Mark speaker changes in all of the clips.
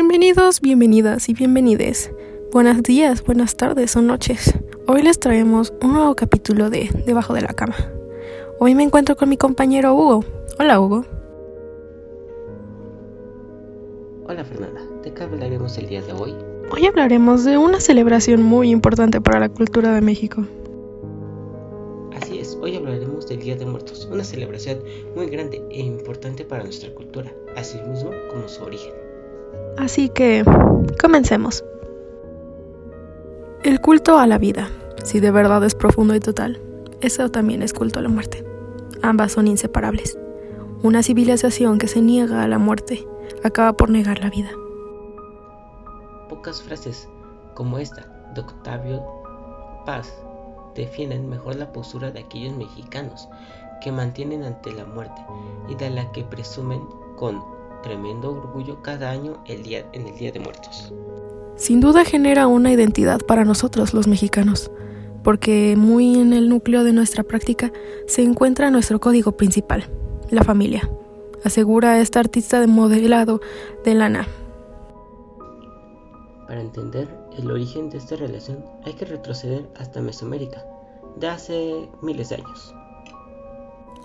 Speaker 1: Bienvenidos, bienvenidas y bienvenides. Buenos días, buenas tardes o noches. Hoy les traemos un nuevo capítulo de Debajo de la cama. Hoy me encuentro con mi compañero Hugo. Hola Hugo.
Speaker 2: Hola Fernanda, ¿de qué hablaremos el día de hoy?
Speaker 1: Hoy hablaremos de una celebración muy importante para la cultura de México.
Speaker 2: Así es, hoy hablaremos del Día de Muertos, una celebración muy grande e importante para nuestra cultura, así mismo como su origen.
Speaker 1: Así que, comencemos. El culto a la vida, si de verdad es profundo y total, eso también es culto a la muerte. Ambas son inseparables. Una civilización que se niega a la muerte acaba por negar la vida.
Speaker 2: Pocas frases como esta de Octavio Paz defienden mejor la postura de aquellos mexicanos que mantienen ante la muerte y de la que presumen con tremendo orgullo cada año el día, en el Día de Muertos.
Speaker 1: Sin duda genera una identidad para nosotros los mexicanos, porque muy en el núcleo de nuestra práctica se encuentra nuestro código principal, la familia, asegura esta artista de modelado de lana.
Speaker 2: Para entender el origen de esta relación hay que retroceder hasta Mesoamérica, de hace miles de años.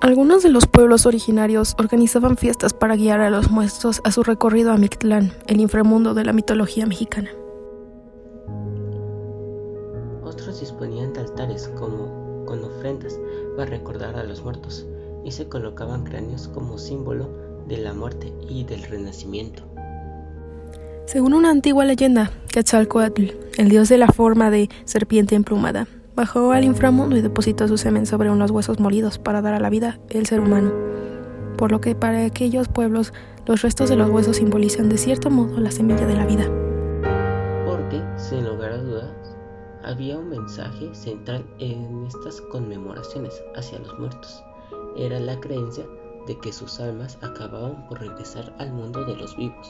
Speaker 1: Algunos de los pueblos originarios organizaban fiestas para guiar a los muertos a su recorrido a Mictlán, el inframundo de la mitología mexicana.
Speaker 2: Otros disponían de altares como con ofrendas para recordar a los muertos y se colocaban cráneos como símbolo de la muerte y del renacimiento.
Speaker 1: Según una antigua leyenda, Quetzalcoatl, el dios de la forma de serpiente emplumada, bajó al inframundo y depositó su semen sobre unos huesos molidos para dar a la vida el ser humano. Por lo que para aquellos pueblos los restos de los huesos simbolizan de cierto modo la semilla de la vida.
Speaker 2: Porque, sin lugar a dudas, había un mensaje central en estas conmemoraciones hacia los muertos. Era la creencia de que sus almas acababan por regresar al mundo de los vivos.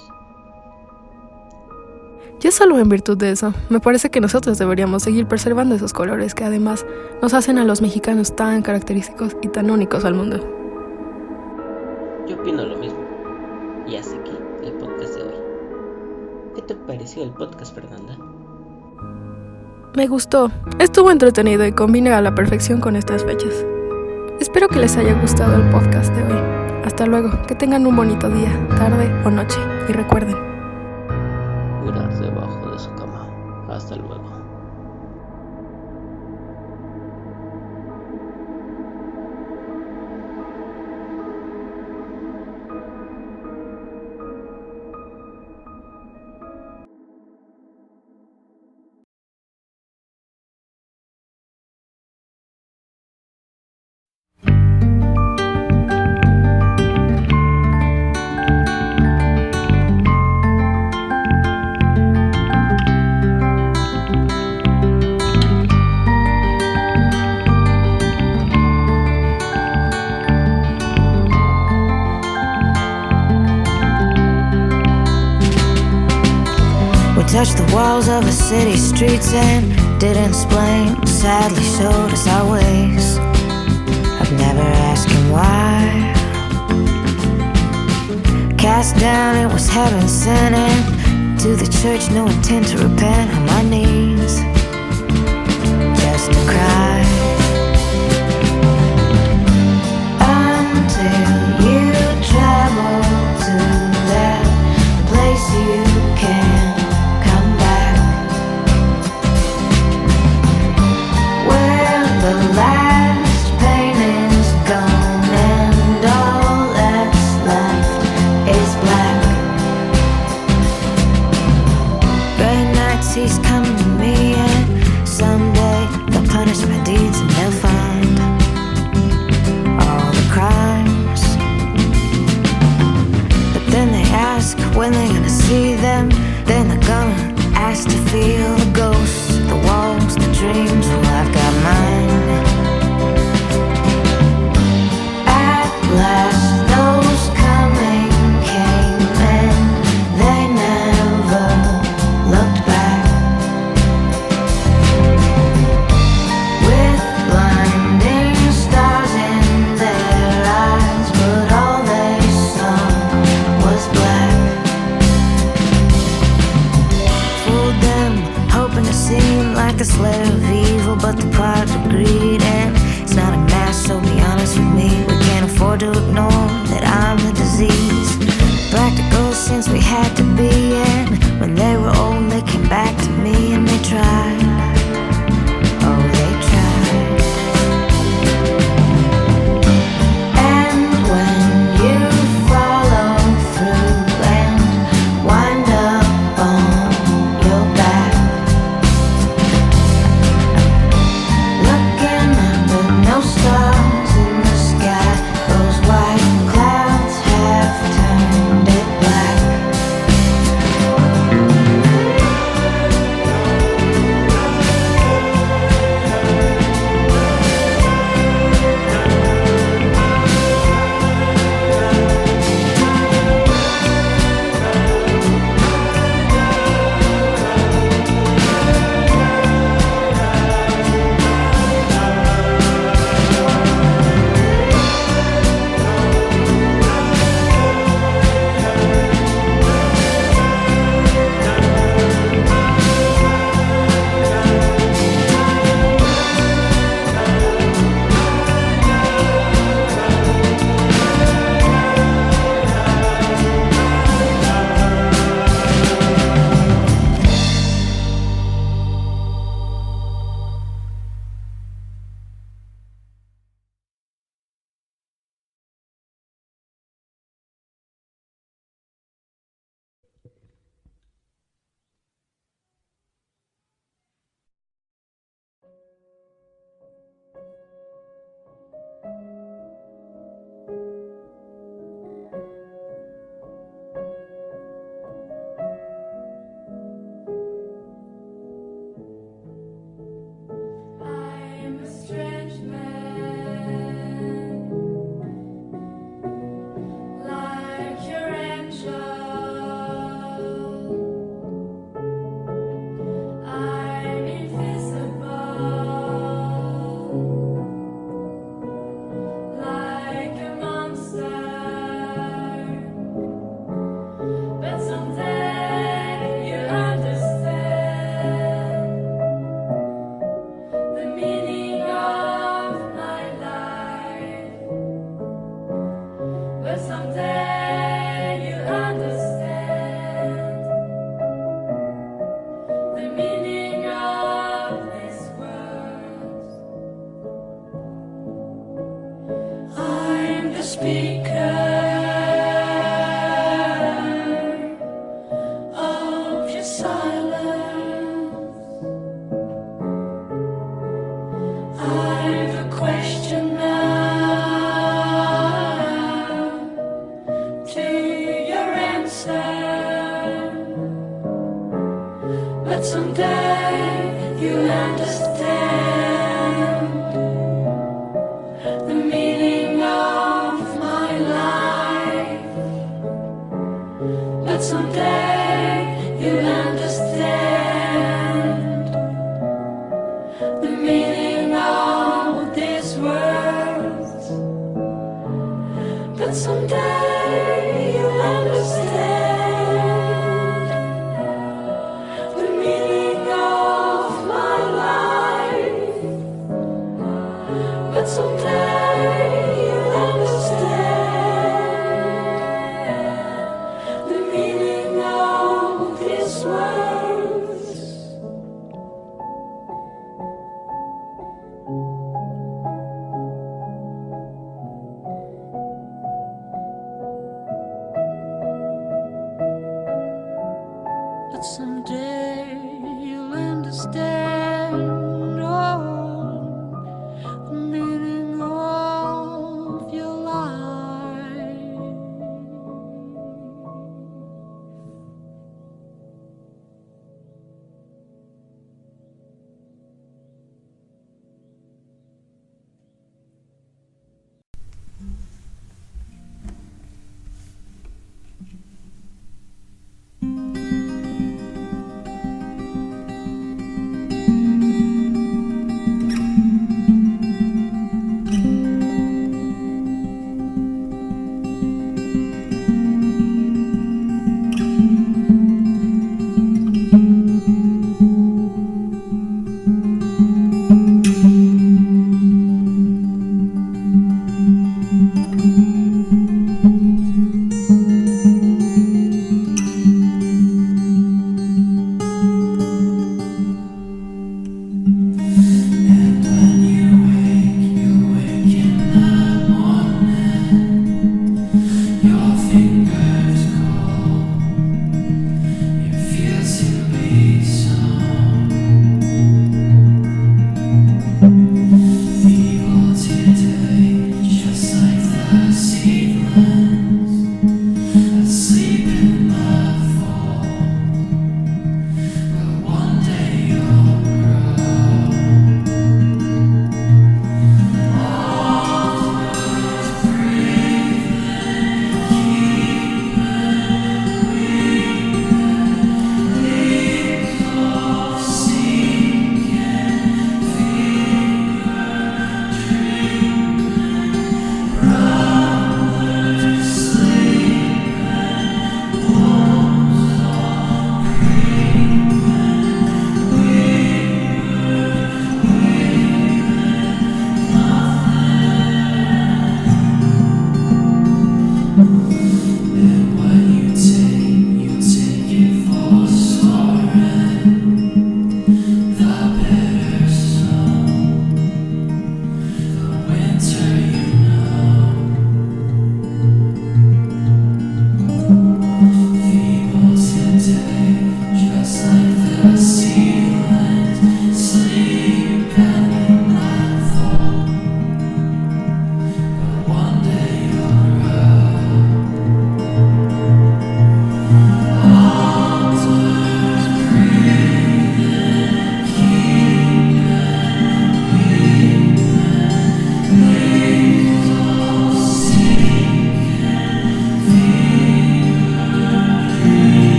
Speaker 1: Ya solo en virtud de eso, me parece que nosotros deberíamos seguir preservando esos colores que además nos hacen a los mexicanos tan característicos y tan únicos al mundo.
Speaker 2: Yo opino lo mismo. Y hasta aquí el podcast de hoy. ¿Qué te pareció el podcast, Fernanda?
Speaker 1: Me gustó, estuvo entretenido y combina a la perfección con estas fechas. Espero que les haya gustado el podcast de hoy. Hasta luego, que tengan un bonito día, tarde o noche y recuerden,
Speaker 2: Debajo de su cama. Hasta luego.
Speaker 3: City streets and didn't explain. Sadly showed us our ways. I've never asked him why. Cast down, it was heaven sent. And to the church, no intent to repent. On my knees, just to cry. Until you travel to that place you can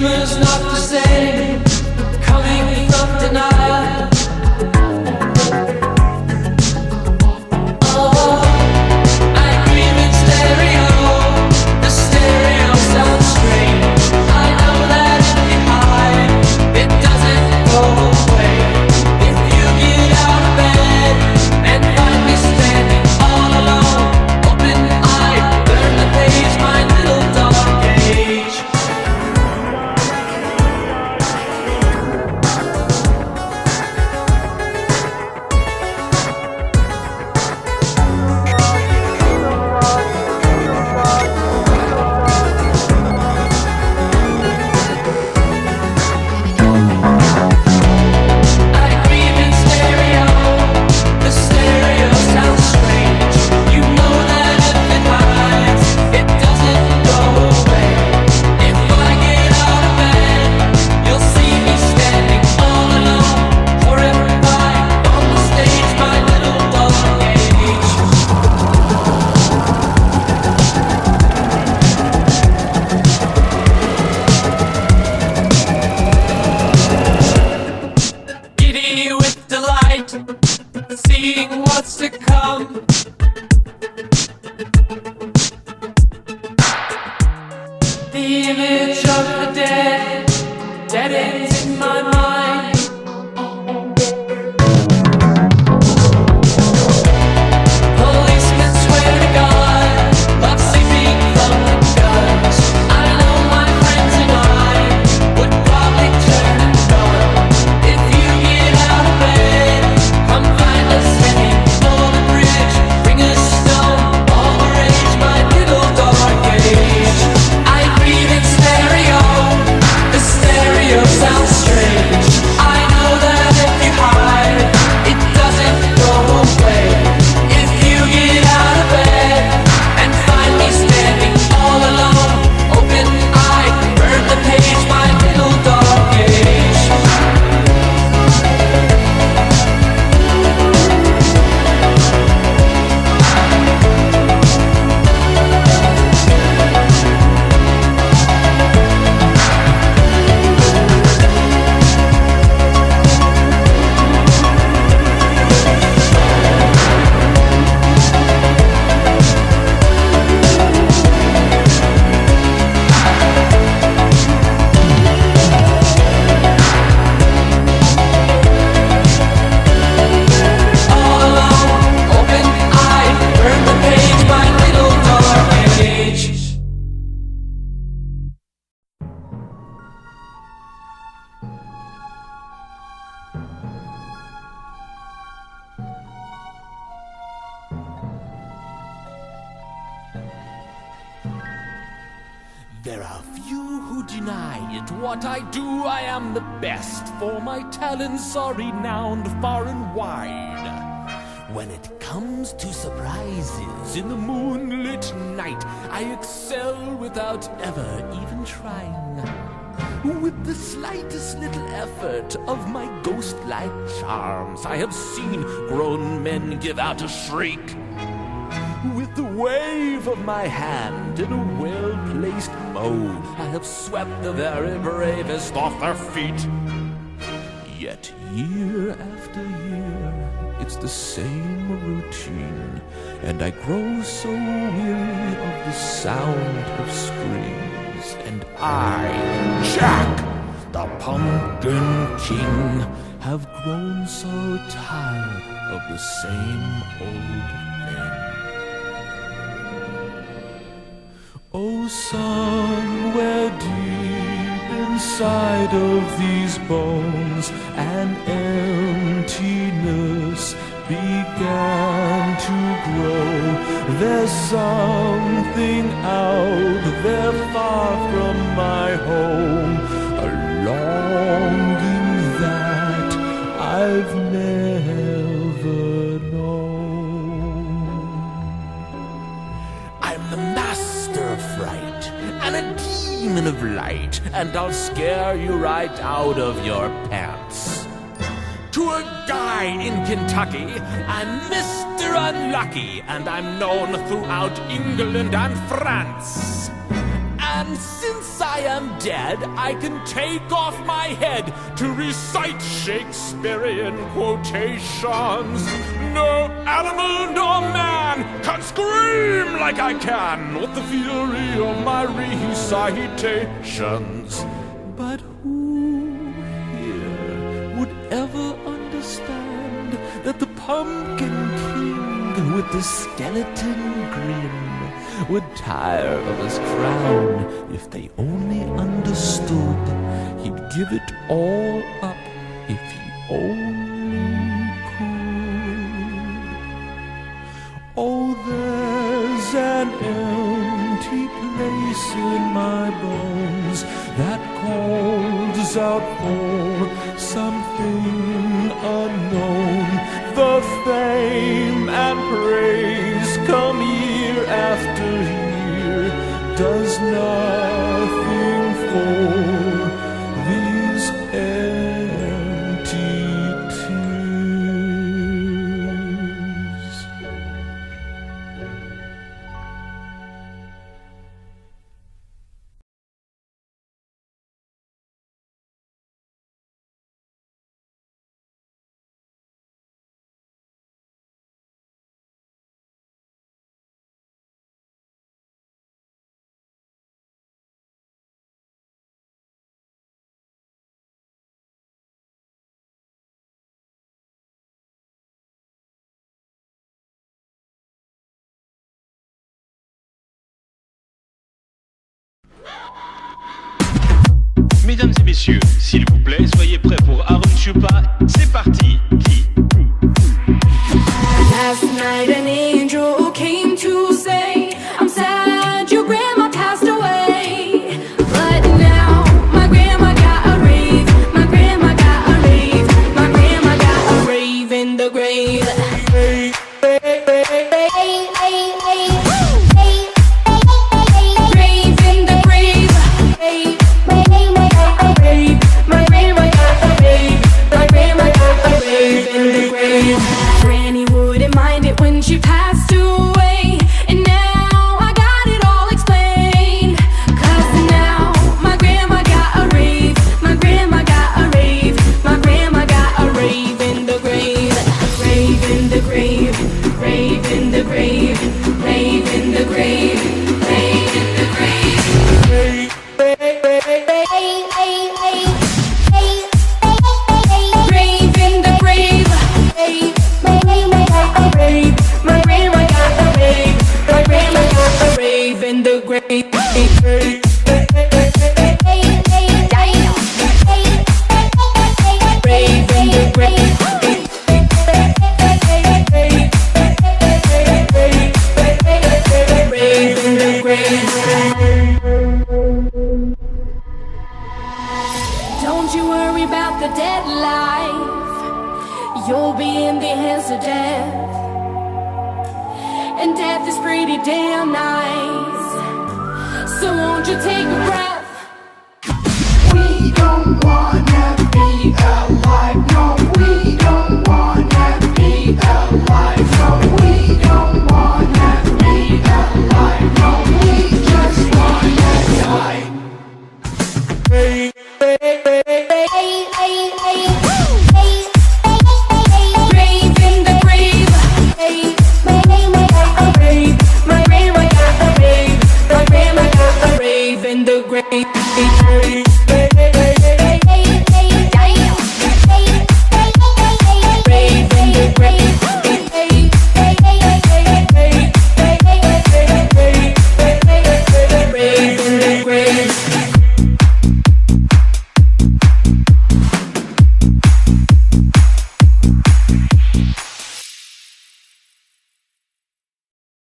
Speaker 4: Humor's not the same, my
Speaker 5: talents are renowned far and wide. When it comes to surprises in the moonlit night, I excel without ever even trying. With the slightest little effort of my ghost like charms, I have seen grown men give out a shriek. With the wave of my hand in a well placed mode, I have swept the very bravest off their feet. Yet year after year, it's the same routine, and I grow so weary of the sound of screams. And I, Jack, the Pumpkin King, have grown so tired of the same old thing. Oh, somewhere deep inside of these bones, an emptiness began to grow. There's something out there far from my home, a longing that I've never known. I'm the master of fright and a demon of light, and I'll scare you right out of your pants. To a guy in Kentucky, I'm Mr. Unlucky, and I'm known throughout England and France. And since I am dead, I can take off my head to recite Shakespearean quotations. No animal nor man can scream like I can with the fury of my recitations. But who here would ever understand that the Pumpkin King with the skeleton grin would tire of his crown if they only understood he'd give it all up if he only could. Oh, there's an empty place in my bones that calls out for something unknown. The fame and praise does
Speaker 6: Mesdames et messieurs, s'il vous plaît, soyez prêts pour Aaron Chupa. C'est parti. Take